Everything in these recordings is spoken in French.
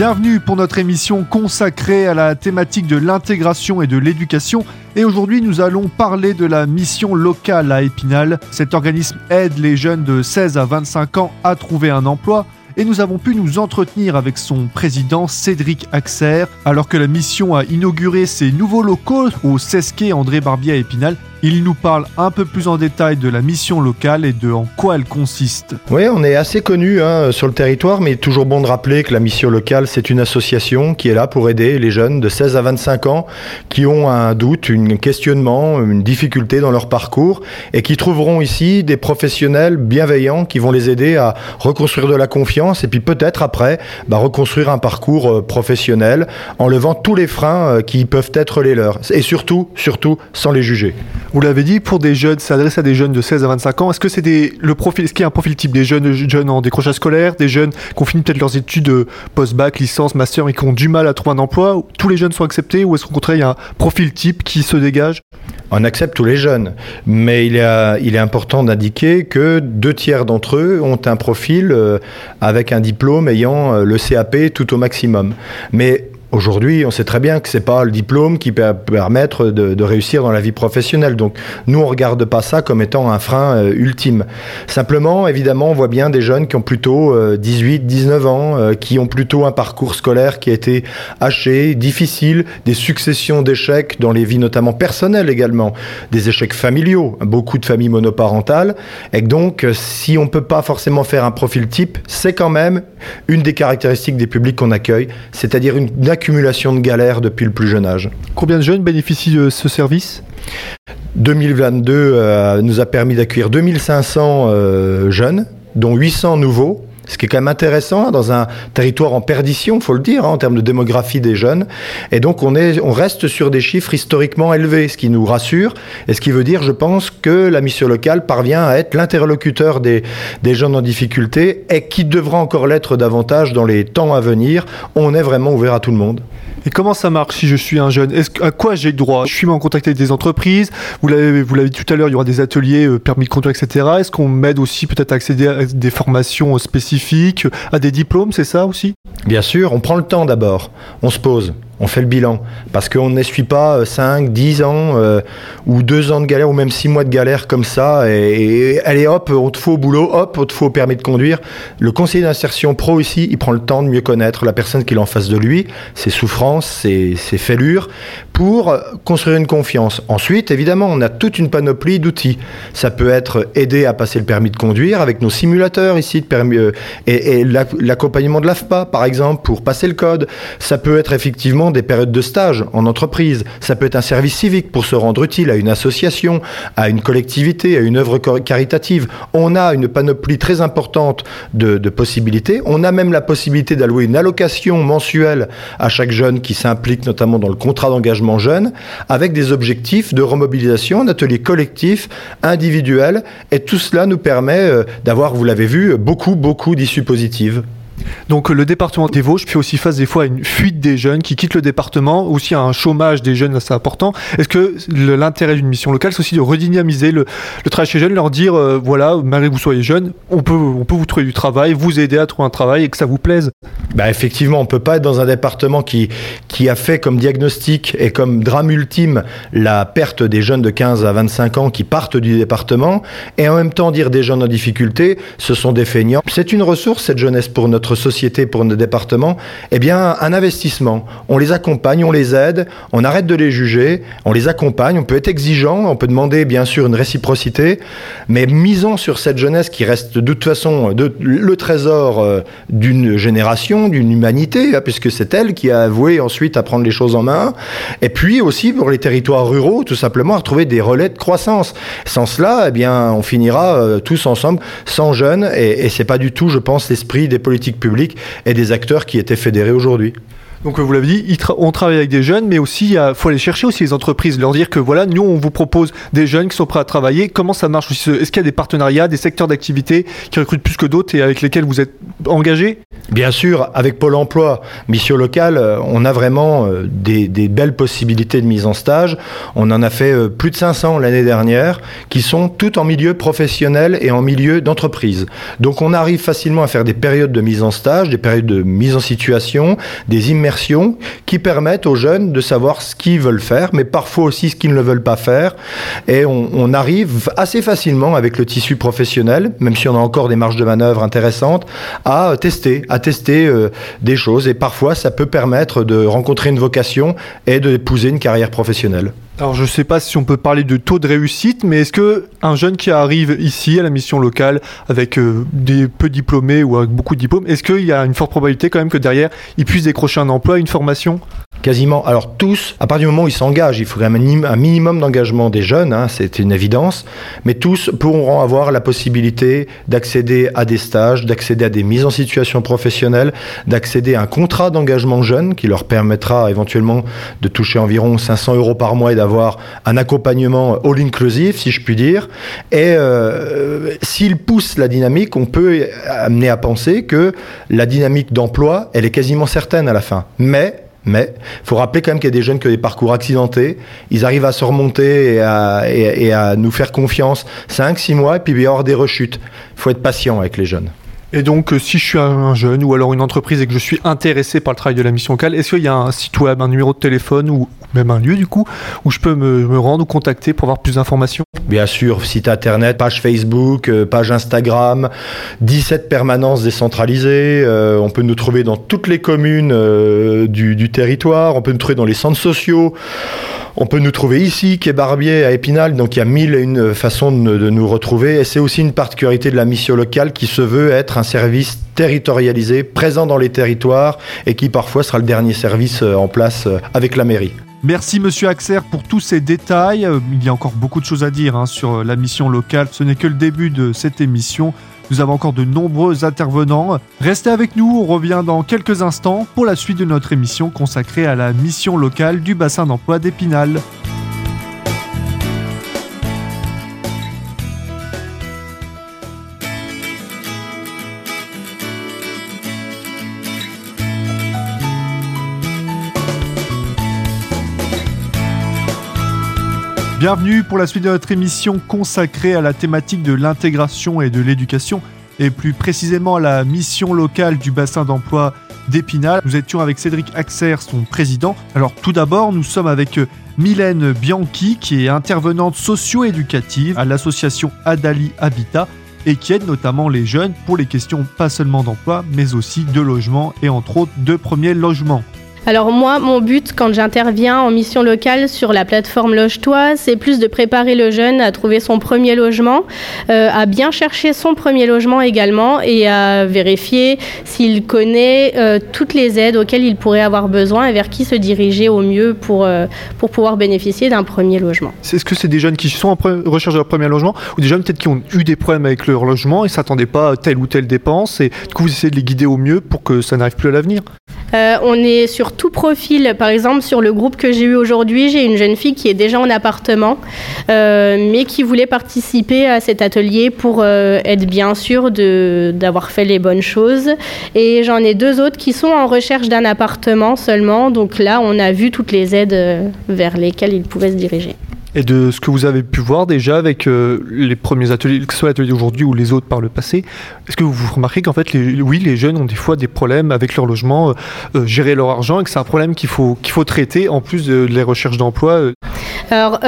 Bienvenue pour notre émission consacrée à la thématique de l'intégration et de l'éducation. Et aujourd'hui, nous allons parler de la mission locale à Épinal. Cet organisme aide les jeunes de 16 à 25 ans à trouver un emploi et nous avons pu nous entretenir avec son président Cédric Axer alors que la mission a inauguré ses nouveaux locaux au Sesquet André Barbier à Épinal il nous parle un peu plus en détail de la mission locale et de en quoi elle consiste. Oui, on est assez connu hein, sur le territoire, mais toujours bon de rappeler que la mission locale, c'est une association qui est là pour aider les jeunes de 16 à 25 ans qui ont un doute, un questionnement, une difficulté dans leur parcours et qui trouveront ici des professionnels bienveillants qui vont les aider à reconstruire de la confiance et puis peut-être après bah, reconstruire un parcours euh, professionnel en levant tous les freins euh, qui peuvent être les leurs et surtout, surtout sans les juger. Vous l'avez dit, pour des jeunes, ça s'adresse à des jeunes de 16 à 25 ans. Est-ce que c'est des, le profil, est-ce qu'il y a un profil type des jeunes, jeunes en décrochage scolaire, des jeunes qui ont fini peut-être leurs études euh, post-bac, licence, master et qui ont du mal à trouver un emploi Tous les jeunes sont acceptés ou est-ce qu'au contraire il y a un profil type qui se dégage? On accepte tous les jeunes, mais il est, il est important d'indiquer que deux tiers d'entre eux ont un profil euh, avec un diplôme ayant euh, le CAP tout au maximum. Mais Aujourd'hui, on sait très bien que c'est pas le diplôme qui peut permettre de, réussir dans la vie professionnelle. Donc, nous, on regarde pas ça comme étant un frein euh, ultime. Simplement, évidemment, on voit bien des jeunes qui ont plutôt 18, euh, 19 ans, euh, qui ont plutôt un parcours scolaire qui a été haché, difficile, des successions d'échecs dans les vies notamment personnelles également, des échecs familiaux, beaucoup de familles monoparentales. Et donc, si on peut pas forcément faire un profil type, c'est quand même une des caractéristiques des publics qu'on accueille, c'est-à-dire une, une accumulation de galères depuis le plus jeune âge. Combien de jeunes bénéficient de ce service? 2022 euh, nous a permis d'accueillir 2500 euh, jeunes, dont 800 nouveaux, ce qui est quand même intéressant dans un territoire en perdition, faut le dire, hein, en termes de démographie des jeunes. Et donc on, est, on reste sur des chiffres historiquement élevés, ce qui nous rassure, et ce qui veut dire, je pense, que la mission locale parvient à être l'interlocuteur des, des jeunes en difficulté et qui devra encore l'être davantage dans les temps à venir. On est vraiment ouvert à tout le monde. Et comment ça marche si je suis un jeune? À quoi j'ai droit? Je suis en contact avec des entreprises. Vous l'avez, vous l'avez dit tout à l'heure, il y aura des ateliers euh, permis de conduire, etc. Est-ce qu'on m'aide aussi peut-être à accéder à des formations spécifiques, à des diplômes, c'est ça aussi? Bien sûr, on prend le temps d'abord. On se pose on fait le bilan. Parce qu'on n'essuie pas 5, euh, 10 ans euh, ou 2 ans de galère ou même 6 mois de galère comme ça. Et, allez hop, on te faut au boulot, hop, on te faut au permis de conduire. Le conseiller d'insertion pro ici, il prend le temps de mieux connaître la personne qui est en face de lui, ses souffrances, ses, ses fêlures, pour construire une confiance. Ensuite, évidemment, on a toute une panoplie d'outils. Ça peut être aider à passer le permis de conduire avec nos simulateurs ici de permis, euh, et, et l'accompagnement de l'AFPA, par exemple, pour passer le code. Ça peut être effectivement des périodes de stage en entreprise. Ça peut être un service civique pour se rendre utile à une association, à une collectivité, à une œuvre caritative. On a une panoplie très importante de, possibilités. On a même la possibilité d'allouer une allocation mensuelle à chaque jeune qui s'implique notamment dans le contrat d'engagement jeune, avec des objectifs de remobilisation, d'ateliers collectifs, individuels. Et tout cela nous permet euh, d'avoir, vous l'avez vu, beaucoup, beaucoup d'issues positives. Donc le département des Vosges fait aussi face des fois à une fuite des jeunes qui quittent le département, aussi à un chômage des jeunes assez important. Est-ce que l'intérêt d'une mission locale, c'est aussi de redynamiser le, travail chez les jeunes, leur dire, euh, voilà, malgré que vous soyez jeune, on peut, on peut vous trouver du travail, vous aider à trouver un travail et que ça vous plaise? Bah Effectivement, on ne peut pas être dans un département qui, qui a fait comme diagnostic et comme drame ultime la perte des jeunes de 15 à 25 ans qui partent du département et en même temps dire des jeunes en difficulté, ce sont des feignants. C'est une ressource, cette jeunesse, pour notre société, pour nos départements, eh bien, un investissement. On les accompagne, on les aide, on arrête de les juger, on les accompagne, on peut être exigeant, on peut demander, bien sûr, une réciprocité, mais misons sur cette jeunesse qui reste de toute façon le trésor euh, d'une génération, d'une humanité, hein, puisque c'est elle qui a avoué ensuite à prendre les choses en main, et puis aussi pour les territoires ruraux, tout simplement, à trouver des relais de croissance. Sans cela, eh bien, on finira euh, tous ensemble sans jeunes, et, et c'est pas du tout, je pense, l'esprit des politiques publics et des acteurs qui étaient fédérés aujourd'hui. Donc vous l'avez dit, on travaille avec des jeunes, mais aussi il faut aller chercher aussi les entreprises, leur dire que voilà, nous on vous propose des jeunes qui sont prêts à travailler. Comment ça marche Est-ce qu'il y a des partenariats, des secteurs d'activité qui recrutent plus que d'autres et avec lesquels vous êtes engagés? Bien sûr, avec Pôle Emploi, mission locale, euh, on a vraiment euh, des, belles possibilités de mise en stage. On en a fait euh, plus de 500 l'année dernière, qui sont toutes en milieu professionnel et en milieu d'entreprise. Donc on arrive facilement à faire des périodes de mise en stage, des périodes de mise en situation, des immersions qui permettent aux jeunes de savoir ce qu'ils veulent faire, mais parfois aussi ce qu'ils ne veulent pas faire. Et on, arrive assez facilement avec le tissu professionnel, même si on a encore des marges de manœuvre intéressantes, à tester, à tester euh, des choses. Et parfois, ça peut permettre de rencontrer une vocation et d'épouser une carrière professionnelle. Alors je ne sais pas si on peut parler de taux de réussite, mais est-ce que un jeune qui arrive ici à la mission locale avec euh, des peu diplômés ou avec beaucoup de diplômes, est-ce qu'il y a une forte probabilité quand même que derrière il puisse décrocher un emploi, une formation? Quasiment. Alors tous, à partir du moment où ils s'engagent, il faudrait un minimum d'engagement des jeunes, hein, c'est une évidence, mais tous pourront avoir la possibilité d'accéder à des stages, d'accéder à des mises en situation professionnelle, d'accéder à un contrat d'engagement jeune qui leur permettra éventuellement de toucher environ 500 euros par mois et d'avoir un accompagnement all-inclusive, si je puis dire. Et euh, s'ils poussent la dynamique, on peut amener à penser que la dynamique d'emploi, elle est quasiment certaine à la fin. Mais mais il faut rappeler quand même qu'il y a des jeunes qui ont des parcours accidentés. Ils arrivent à se remonter et à, nous faire confiance 5-6 mois, et puis il y avoir des rechutes. Il faut être patient avec les jeunes. Et donc, euh, si je suis un jeune ou alors une entreprise et que je suis intéressé par le travail de la mission locale, est-ce qu'il y a un site web, un numéro de téléphone ou même un lieu du coup où je peux me, rendre ou contacter pour avoir plus d'informations? Bien sûr, site internet, page Facebook, euh, page Instagram, 17 permanences décentralisées. Euh, on peut nous trouver dans toutes les communes du, du territoire, on peut nous trouver dans les centres sociaux. On peut nous trouver ici, est Barbier, à Épinal, donc il y a mille et une façons de, nous retrouver. Et c'est aussi une particularité de la mission locale qui se veut être un service territorialisé, présent dans les territoires, et qui parfois sera le dernier service euh, en place euh, avec la mairie. Merci Monsieur Axer pour tous ces détails. Euh, il y a encore beaucoup de choses à dire hein, sur la mission locale. Ce n'est que le début de cette émission. Nous avons encore de nombreux intervenants. Restez avec nous, on revient dans quelques instants pour la suite de notre émission consacrée à la mission locale du bassin d'emploi d'Épinal. Bienvenue pour la suite de notre émission consacrée à la thématique de l'intégration et de l'éducation, et plus précisément à la mission locale du bassin d'emploi d'Épinal. Nous étions avec Cédric Axer, son président. Alors tout d'abord, nous sommes avec euh, Mylène Bianchi, qui est intervenante socio-éducative à l'association Adali Habitat et qui aide notamment les jeunes pour les questions pas seulement d'emploi, mais aussi de logement et entre autres de premiers logements. Alors moi, mon but quand j'interviens en mission locale sur la plateforme Loge-toi, c'est plus de préparer le jeune à trouver son premier logement, euh, à bien chercher son premier logement également et à vérifier s'il connaît euh, toutes les aides auxquelles il pourrait avoir besoin et vers qui se diriger au mieux pour, euh, pour pouvoir bénéficier d'un premier logement. Est-ce que c'est des jeunes qui sont en recherche de leur premier logement ou des jeunes peut-être qui ont eu des problèmes avec leur logement et s'attendaient pas à telle ou telle dépense et du coup vous essayez de les guider au mieux pour que ça n'arrive plus à l'avenir? On est sur tout profil. Par exemple, sur le groupe que j'ai eu aujourd'hui, j'ai une jeune fille qui est déjà en appartement, euh, mais qui voulait participer à cet atelier pour euh, être bien sûr d'avoir fait les bonnes choses. Et j'en ai deux autres qui sont en recherche d'un appartement seulement. Donc là, on a vu toutes les aides euh, vers lesquelles ils pouvaient se diriger. Et de ce que vous avez pu voir déjà avec euh, les premiers ateliers, que ce soit l'atelier d'aujourd'hui ou les autres par le passé, est-ce que vous remarquez qu'en fait, les, oui, les jeunes ont des fois des problèmes avec leur logement, euh, euh, gérer leur argent, et que c'est un problème qu'il faut, qu'il faut traiter en plus de, les recherches d'emploi Alors,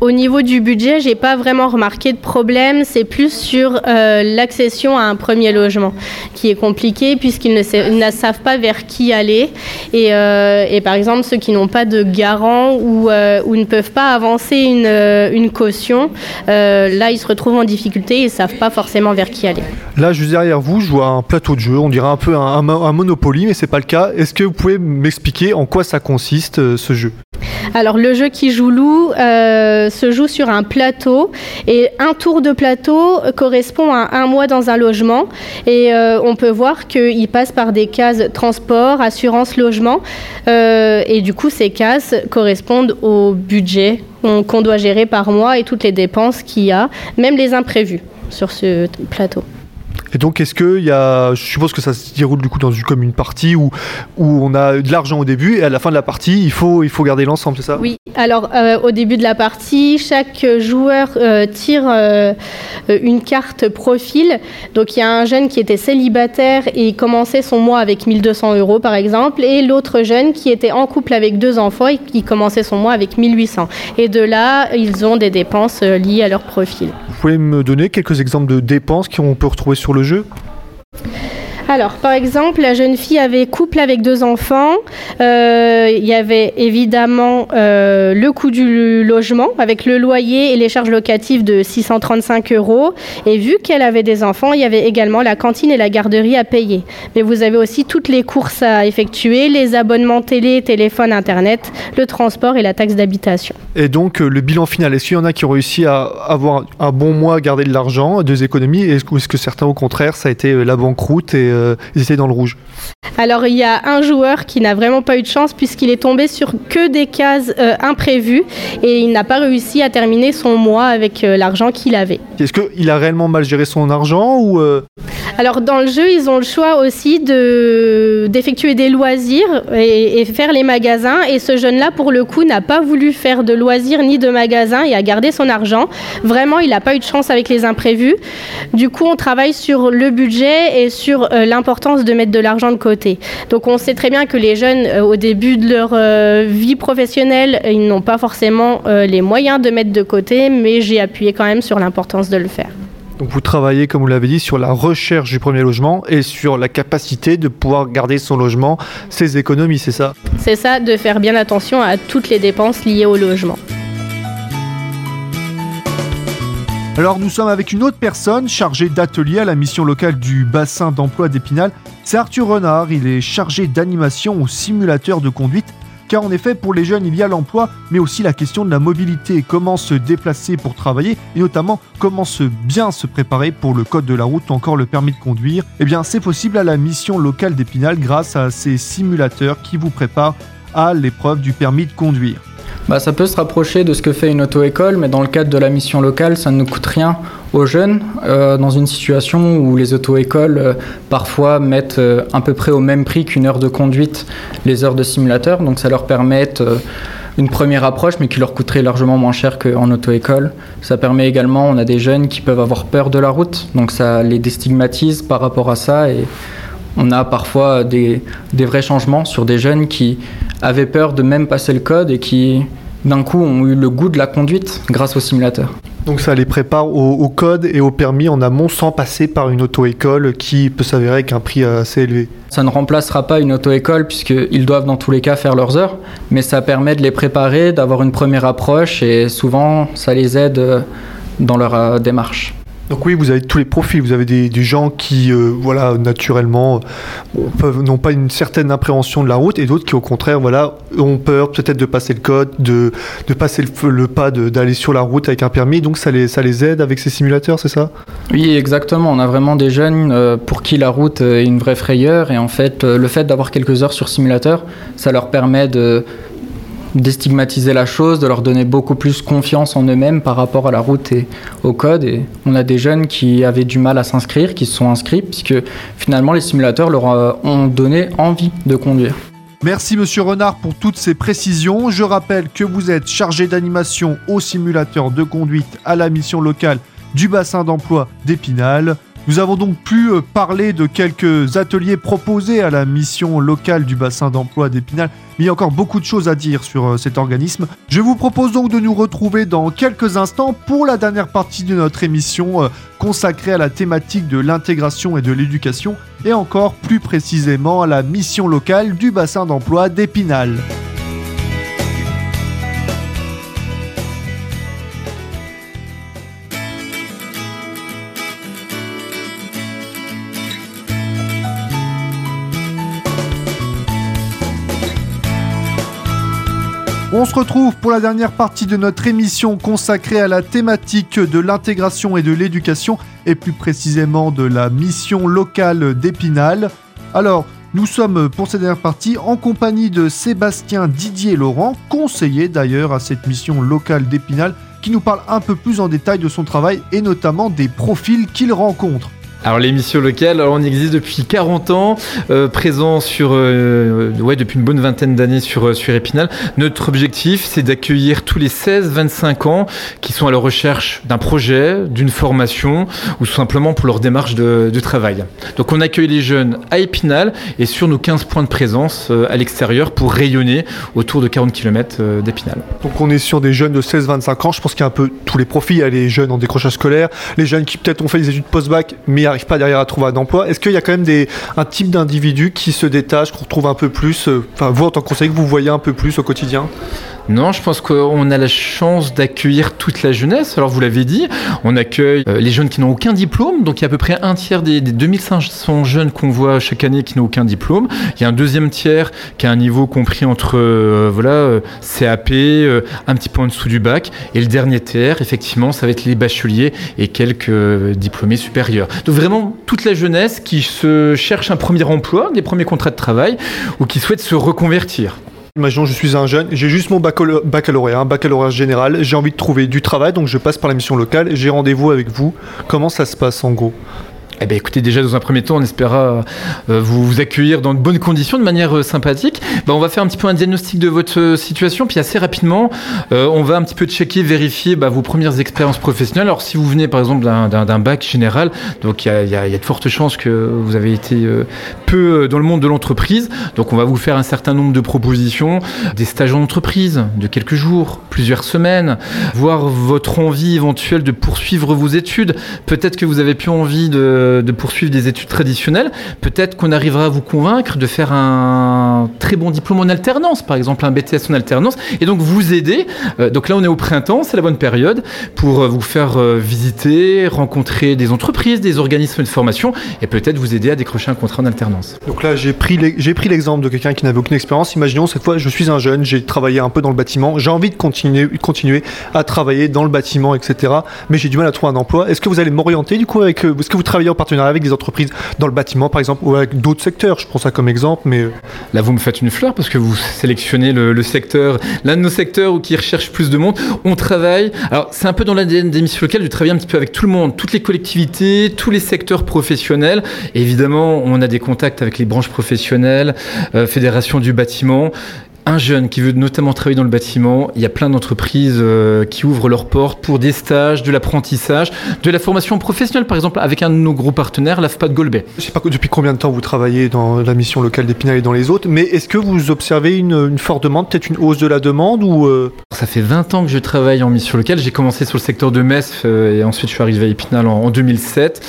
au niveau du budget, j'ai pas vraiment remarqué de problème. C'est plus sur l'accession à un premier logement qui est compliqué puisqu'ils ne, savent pas vers qui aller. Et, et par exemple, ceux qui n'ont pas de garant ou, ne peuvent pas avancer une, euh, caution, euh, là, ils se retrouvent en difficulté et ne savent pas forcément vers qui aller. Là, juste derrière vous, je vois un plateau de jeu, on dirait un peu un, un, Monopoly, mais c'est pas le cas. Est-ce que vous pouvez m'expliquer en quoi ça consiste, euh, ce jeu? Alors le jeu qui joue loup euh, se joue sur un plateau et un tour de plateau correspond à un mois dans un logement et euh, on peut voir qu'il passe par des cases transport, assurance, logement euh, et du coup ces cases correspondent au budget qu'on doit gérer par mois et toutes les dépenses qu'il y a, même les imprévus sur ce plateau. Et donc, est-ce que il y a, je suppose que ça se déroule du coup dans une, comme une partie où, où on a de l'argent au début et à la fin de la partie, il faut, il faut garder l'ensemble, c'est ça? Oui. Alors, euh, au début de la partie, chaque joueur euh, tire euh, une carte profil. Donc, il y a un jeune qui était célibataire et il commençait son mois avec 1200 euros, par exemple, et l'autre jeune qui était en couple avec deux enfants et qui commençait son mois avec 1800. Et de là, ils ont des dépenses liées à leur profil. Vous pouvez me donner quelques exemples de dépenses qu'on peut retrouver sur le jeu alors, par exemple, la jeune fille avait couple avec deux enfants. Euh, il y avait évidemment euh, le coût du logement avec le loyer et les charges locatives de 635 euros. Et vu qu'elle avait des enfants, il y avait également la cantine et la garderie à payer. Mais vous avez aussi toutes les courses à effectuer, les abonnements télé, téléphone, internet, le transport et la taxe d'habitation. Et donc, euh, le bilan final, est-ce qu'il y en a qui ont réussi à avoir un bon mois, à garder de l'argent, deux économies, est-ce que, est que certains, au contraire, ça a été la banqueroute et ils étaient dans le rouge Alors il y a un joueur qui n'a vraiment pas eu de chance puisqu'il est tombé sur que des cases euh, imprévues et il n'a pas réussi à terminer son mois avec euh, l'argent qu'il avait. Est-ce qu'il a réellement mal géré son argent ou euh Alors dans le jeu, ils ont le choix aussi de d'effectuer des loisirs et, et, faire les magasins et ce jeune-là pour le coup n'a pas voulu faire de loisirs ni de magasins et a gardé son argent. Vraiment, il n'a pas eu de chance avec les imprévus. Du coup, on travaille sur le budget et sur l'importance de mettre de l'argent de côté. Donc on sait très bien que les jeunes, euh, au début de leur euh, vie professionnelle, ils n'ont pas forcément euh, les moyens de mettre de côté, mais j'ai appuyé quand même sur l'importance de le faire. Donc vous travaillez, comme vous l'avez dit, sur la recherche du premier logement et sur la capacité de pouvoir garder son logement, ses économies, c'est ça? C'est ça, de faire bien attention à toutes les dépenses liées au logement. Alors nous sommes avec une autre personne chargée d'atelier à la mission locale du bassin d'emploi d'Épinal. C'est Arthur Renard, il est chargé d'animation au simulateur de conduite. Car en effet, pour les jeunes, il y a l'emploi, mais aussi la question de la mobilité, comment se déplacer pour travailler, et notamment comment se bien se préparer pour le code de la route ou encore le permis de conduire? Eh bien, c'est possible à la mission locale d'Épinal grâce à ces simulateurs qui vous préparent à l'épreuve du permis de conduire. Bah, ça peut se rapprocher de ce que fait une auto-école, mais dans le cadre de la mission locale, ça ne coûte rien aux jeunes, euh, dans une situation où les auto-écoles euh, parfois mettent euh, à peu près au même prix qu'une heure de conduite les heures de simulateur, donc ça leur permet une première approche, mais qui leur coûterait largement moins cher qu'en auto-école. Ça permet également, on a des jeunes qui peuvent avoir peur de la route, donc ça les déstigmatise par rapport à ça et on a parfois des, des, vrais changements sur des jeunes qui avaient peur de même passer le code et qui d'un coup ont eu le goût de la conduite grâce au simulateur. Donc ça les prépare au, au code et au permis en amont sans passer par une auto-école qui peut s'avérer avec un prix assez élevé. Ça ne remplacera pas une auto-école puisqu'ils doivent dans tous les cas faire leurs heures, mais ça permet de les préparer, d'avoir une première approche et souvent ça les aide dans leur euh, démarche. Donc oui, vous avez tous les profils. Vous avez des, gens qui, euh, voilà, naturellement, peuvent n'ont pas une certaine appréhension de la route, et d'autres qui, au contraire, voilà, ont peur peut-être de passer le code, de, passer le, le pas d'aller sur la route avec un permis. Donc ça les, ça les aide avec ces simulateurs, c'est ça? Oui, exactement. On a vraiment des jeunes euh, pour qui la route est une vraie frayeur, et en fait, euh, le fait d'avoir quelques heures sur simulateur, ça leur permet de déstigmatiser la chose, de leur donner beaucoup plus confiance en eux-mêmes par rapport à la route et au code. Et on a des jeunes qui avaient du mal à s'inscrire, qui se sont inscrits, puisque finalement les simulateurs leur ont donné envie de conduire. Merci Monsieur Renard pour toutes ces précisions. Je rappelle que vous êtes chargé d'animation au simulateur de conduite à la mission locale du bassin d'emploi d'Épinal. Nous avons donc pu parler de quelques ateliers proposés à la mission locale du bassin d'emploi d'Épinal, mais il y a encore beaucoup de choses à dire sur cet organisme. Je vous propose donc de nous retrouver dans quelques instants pour la dernière partie de notre émission consacrée à la thématique de l'intégration et de l'éducation, et encore plus précisément à la mission locale du bassin d'emploi d'Épinal. On se retrouve pour la dernière partie de notre émission consacrée à la thématique de l'intégration et de l'éducation, et plus précisément de la mission locale d'Épinal. Alors, nous sommes pour cette dernière partie en compagnie de Sébastien Didier Laurent, conseiller d'ailleurs à cette mission locale d'Épinal, qui nous parle un peu plus en détail de son travail et notamment des profils qu'il rencontre. Alors l'émission locale, alors on existe depuis 40 ans, euh, présent sur, euh, ouais, depuis une bonne vingtaine d'années sur, euh, sur Épinal. Notre objectif, c'est d'accueillir tous les 16-25 ans qui sont à la recherche d'un projet, d'une formation ou simplement pour leur démarche de, de, travail. Donc on accueille les jeunes à Épinal et sur nos 15 points de présence à l'extérieur pour rayonner autour de 40 km d'Épinal. Donc on est sur des jeunes de 16-25 ans, je pense qu'il y a un peu tous les profils, il y a les jeunes en décrochage scolaire, les jeunes qui peut-être ont fait des études post-bac mais n'arrivent pas derrière à trouver un emploi. Est-ce qu'il y a quand même des, un type d'individu qui se détache, qu'on retrouve un peu plus, euh, enfin vous en tant que conseiller, que vous voyez un peu plus au quotidien? Non, je pense qu'on a la chance d'accueillir toute la jeunesse. Alors vous l'avez dit, on accueille euh, les jeunes qui n'ont aucun diplôme, donc il y a à peu près un tiers des, des 2500 jeunes qu'on voit chaque année qui n'ont aucun diplôme. Il y a un deuxième tiers qui a un niveau compris entre euh, voilà CAP, un petit peu en dessous du bac, et le dernier tiers, effectivement, ça va être les bacheliers et quelques diplômés supérieurs. Donc vraiment toute la jeunesse qui se cherche un premier emploi, des premiers contrats de travail, ou qui souhaite se reconvertir. Imaginons je suis un jeune, j'ai juste mon baccalauréat, un baccalauréat général, j'ai envie de trouver du travail, donc je passe par la mission locale, j'ai rendez-vous avec vous. Comment ça se passe en gros? Eh bien, écoutez, déjà dans un premier temps, on espéra euh, vous, accueillir dans de bonnes conditions, de manière euh, sympathique. Ben, on va faire un petit peu un diagnostic de votre euh, situation, puis assez rapidement, on va un petit peu checker, vérifier bah, vos premières expériences professionnelles. Alors, si vous venez par exemple d'un bac général, donc il y, a, de fortes chances que vous avez été peu dans le monde de l'entreprise. Donc, on va vous faire un certain nombre de propositions, des stages en entreprise de quelques jours, plusieurs semaines, voir votre envie éventuelle de poursuivre vos études. Peut-être que vous avez plus envie de de poursuivre des études traditionnelles, peut-être qu'on arrivera à vous convaincre de faire un très bon diplôme en alternance, par exemple un BTS en alternance, et donc vous aider. Euh, donc là, on est au printemps, c'est la bonne période pour vous faire euh, visiter, rencontrer des entreprises, des organismes de formation, et peut-être vous aider à décrocher un contrat en alternance. Donc là, j'ai pris l'exemple de quelqu'un qui n'avait aucune expérience. Imaginons cette fois, je suis un jeune, j'ai travaillé un peu dans le bâtiment, j'ai envie de continuer, continuer à travailler dans le bâtiment, etc. Mais j'ai du mal à trouver un emploi. Est-ce que vous allez m'orienter du coup avec, est-ce que vous travaillez en partenariat avec des entreprises dans le bâtiment, par exemple, ou avec d'autres secteurs. Je prends ça comme exemple, mais... Là, vous me faites une fleur parce que vous sélectionnez le, secteur, l'un de nos secteurs où qui recherche plus de monde. On travaille... Alors, c'est un peu dans l'ADN des missions locales de travailler un petit peu avec tout le monde, toutes les collectivités, tous les secteurs professionnels. Évidemment, on a des contacts avec les branches professionnelles, euh, fédération du bâtiment un jeune qui veut notamment travailler dans le bâtiment, il y a plein d'entreprises euh, qui ouvrent leurs portes pour des stages, de l'apprentissage, de la formation professionnelle, par exemple, avec un de nos gros partenaires, l'AFPA de Golbet. Je ne sais pas depuis combien de temps vous travaillez dans la mission locale d'Épinal et dans les autres, mais est-ce que vous observez une, une forte demande, peut-être une hausse de la demande ou euh... Ça fait 20 ans que je travaille en mission locale. J'ai commencé sur le secteur de Metz euh, et ensuite je suis arrivé à Épinal en, en, 2007.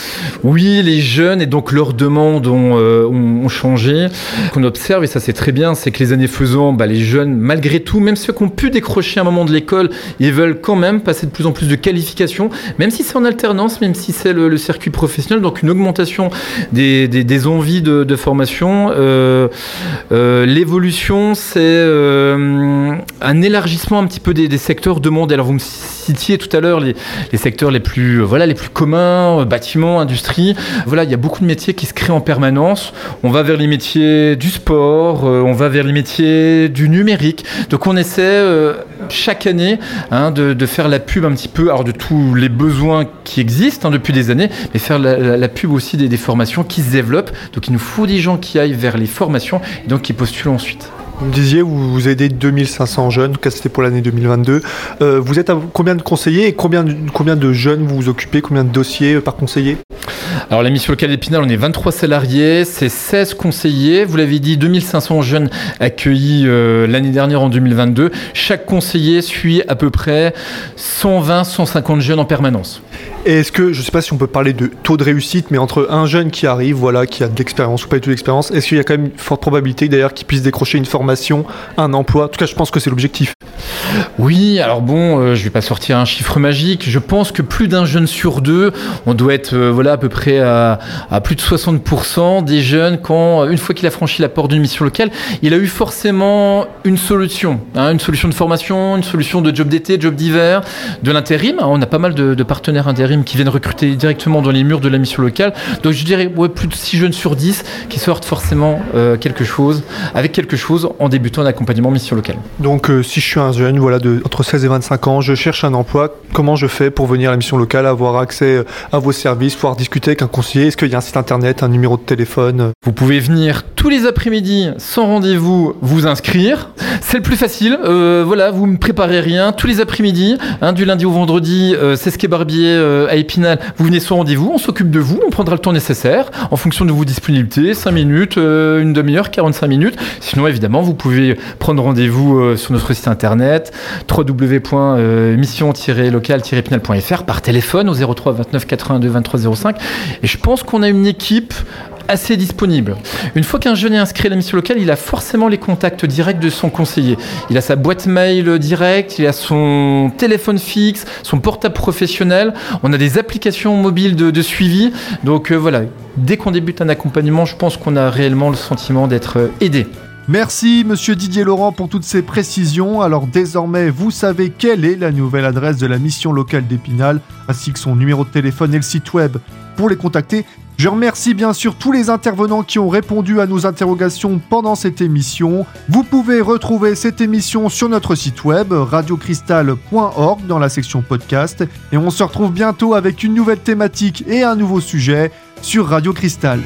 Oui, les jeunes et donc leurs demandes ont, ont, ont changé. Ce qu'on observe, et ça c'est très bien, c'est que les années faisant, bah, les jeunes, malgré tout, même ceux qui ont pu décrocher un moment de l'école, ils veulent quand même passer de plus en plus de qualifications, même si c'est en alternance, même si c'est le, circuit professionnel, donc une augmentation des, des, envies de, formation. Euh, euh, L'évolution, c'est euh, un élargissement un petit peu des, des secteurs demandés. Alors vous me citiez tout à l'heure les, les, secteurs les plus, voilà, les plus communs, bâtiments, industrie. Voilà, il y a beaucoup de métiers qui se créent en permanence. On va vers les métiers du sport, on va vers les métiers du numérique. Donc on essaie euh, chaque année hein, de, faire la pub un petit peu, alors de tous les besoins qui existent hein, depuis des années, mais faire la, pub aussi des, formations qui se développent. Donc il nous faut des gens qui aillent vers les formations et donc qui postulent ensuite. Vous me disiez, vous, aidez 2500 jeunes, cas c'était pour l'année 2022. Euh, vous êtes à combien de conseillers et combien de, combien de jeunes vous vous occupez, combien de dossiers par conseiller? Alors la mission locale d'Épinal, on est 23 salariés, c'est 16 conseillers. Vous l'avez dit, 2500 jeunes accueillis euh, l'année dernière en 2022. Chaque conseiller suit à peu près 120-150 jeunes en permanence. Et est-ce que, je ne sais pas si on peut parler de taux de réussite, mais entre un jeune qui arrive, voilà, qui a de l'expérience ou pas du tout d'expérience, est-ce qu'il y a quand même une forte probabilité d'ailleurs qu'il puisse décrocher une formation, un emploi? En tout cas, je pense que c'est l'objectif. Oui, alors bon, euh, je vais pas sortir un chiffre magique. Je pense que plus d'un jeune sur deux, on doit être euh, voilà à peu près à, plus de 60% des jeunes quand une fois qu'il a franchi la porte d'une mission locale, il a eu forcément une solution, hein, une solution de formation, une solution de job d'été, job d'hiver, de l'intérim. On a pas mal de, partenaires intérim qui viennent recruter directement dans les murs de la mission locale. Donc je dirais plus de 6 jeunes sur 10 qui sortent forcément euh, quelque chose, avec quelque chose en débutant un accompagnement mission locale. Donc euh, si je suis un jeune voilà, de, entre 16 et 25 ans, je cherche un emploi, comment je fais pour venir à la mission locale, avoir accès euh, à vos services, pouvoir discuter avec conseiller Est-ce qu'il y a un site internet, un numéro de téléphone? Vous pouvez venir tous les après-midi sans rendez-vous vous inscrire. C'est le plus facile. Euh, voilà, vous ne préparez rien. Tous les après-midi, hein, du lundi au vendredi, euh, c'est ce qui est barbier euh, à Épinal. Vous venez sans rendez-vous, on s'occupe de vous, on prendra le temps nécessaire en fonction de vos disponibilités, 5 minutes, une demi-heure, 45 minutes. Sinon, évidemment, vous pouvez prendre rendez-vous sur notre site internet www.mission-local-épinal.fr par téléphone au 03 29 82 23 05. Et je pense qu'on a une équipe assez disponible. Une fois qu'un jeune est inscrit à la mission locale, il a forcément les contacts directs de son conseiller. Il a sa boîte mail directe, il a son téléphone fixe, son portable professionnel. On a des applications mobiles de, suivi. Donc euh, voilà, dès qu'on débute un accompagnement, je pense qu'on a réellement le sentiment d'être euh, aidé. Merci Monsieur Didier Laurent pour toutes ces précisions. Alors désormais, vous savez quelle est la nouvelle adresse de la mission locale d'Épinal, ainsi que son numéro de téléphone et le site web pour les contacter. Je remercie bien sûr tous les intervenants qui ont répondu à nos interrogations pendant cette émission. Vous pouvez retrouver cette émission sur notre site web radiocristal.org dans la section podcast et on se retrouve bientôt avec une nouvelle thématique et un nouveau sujet sur Radio Cristal.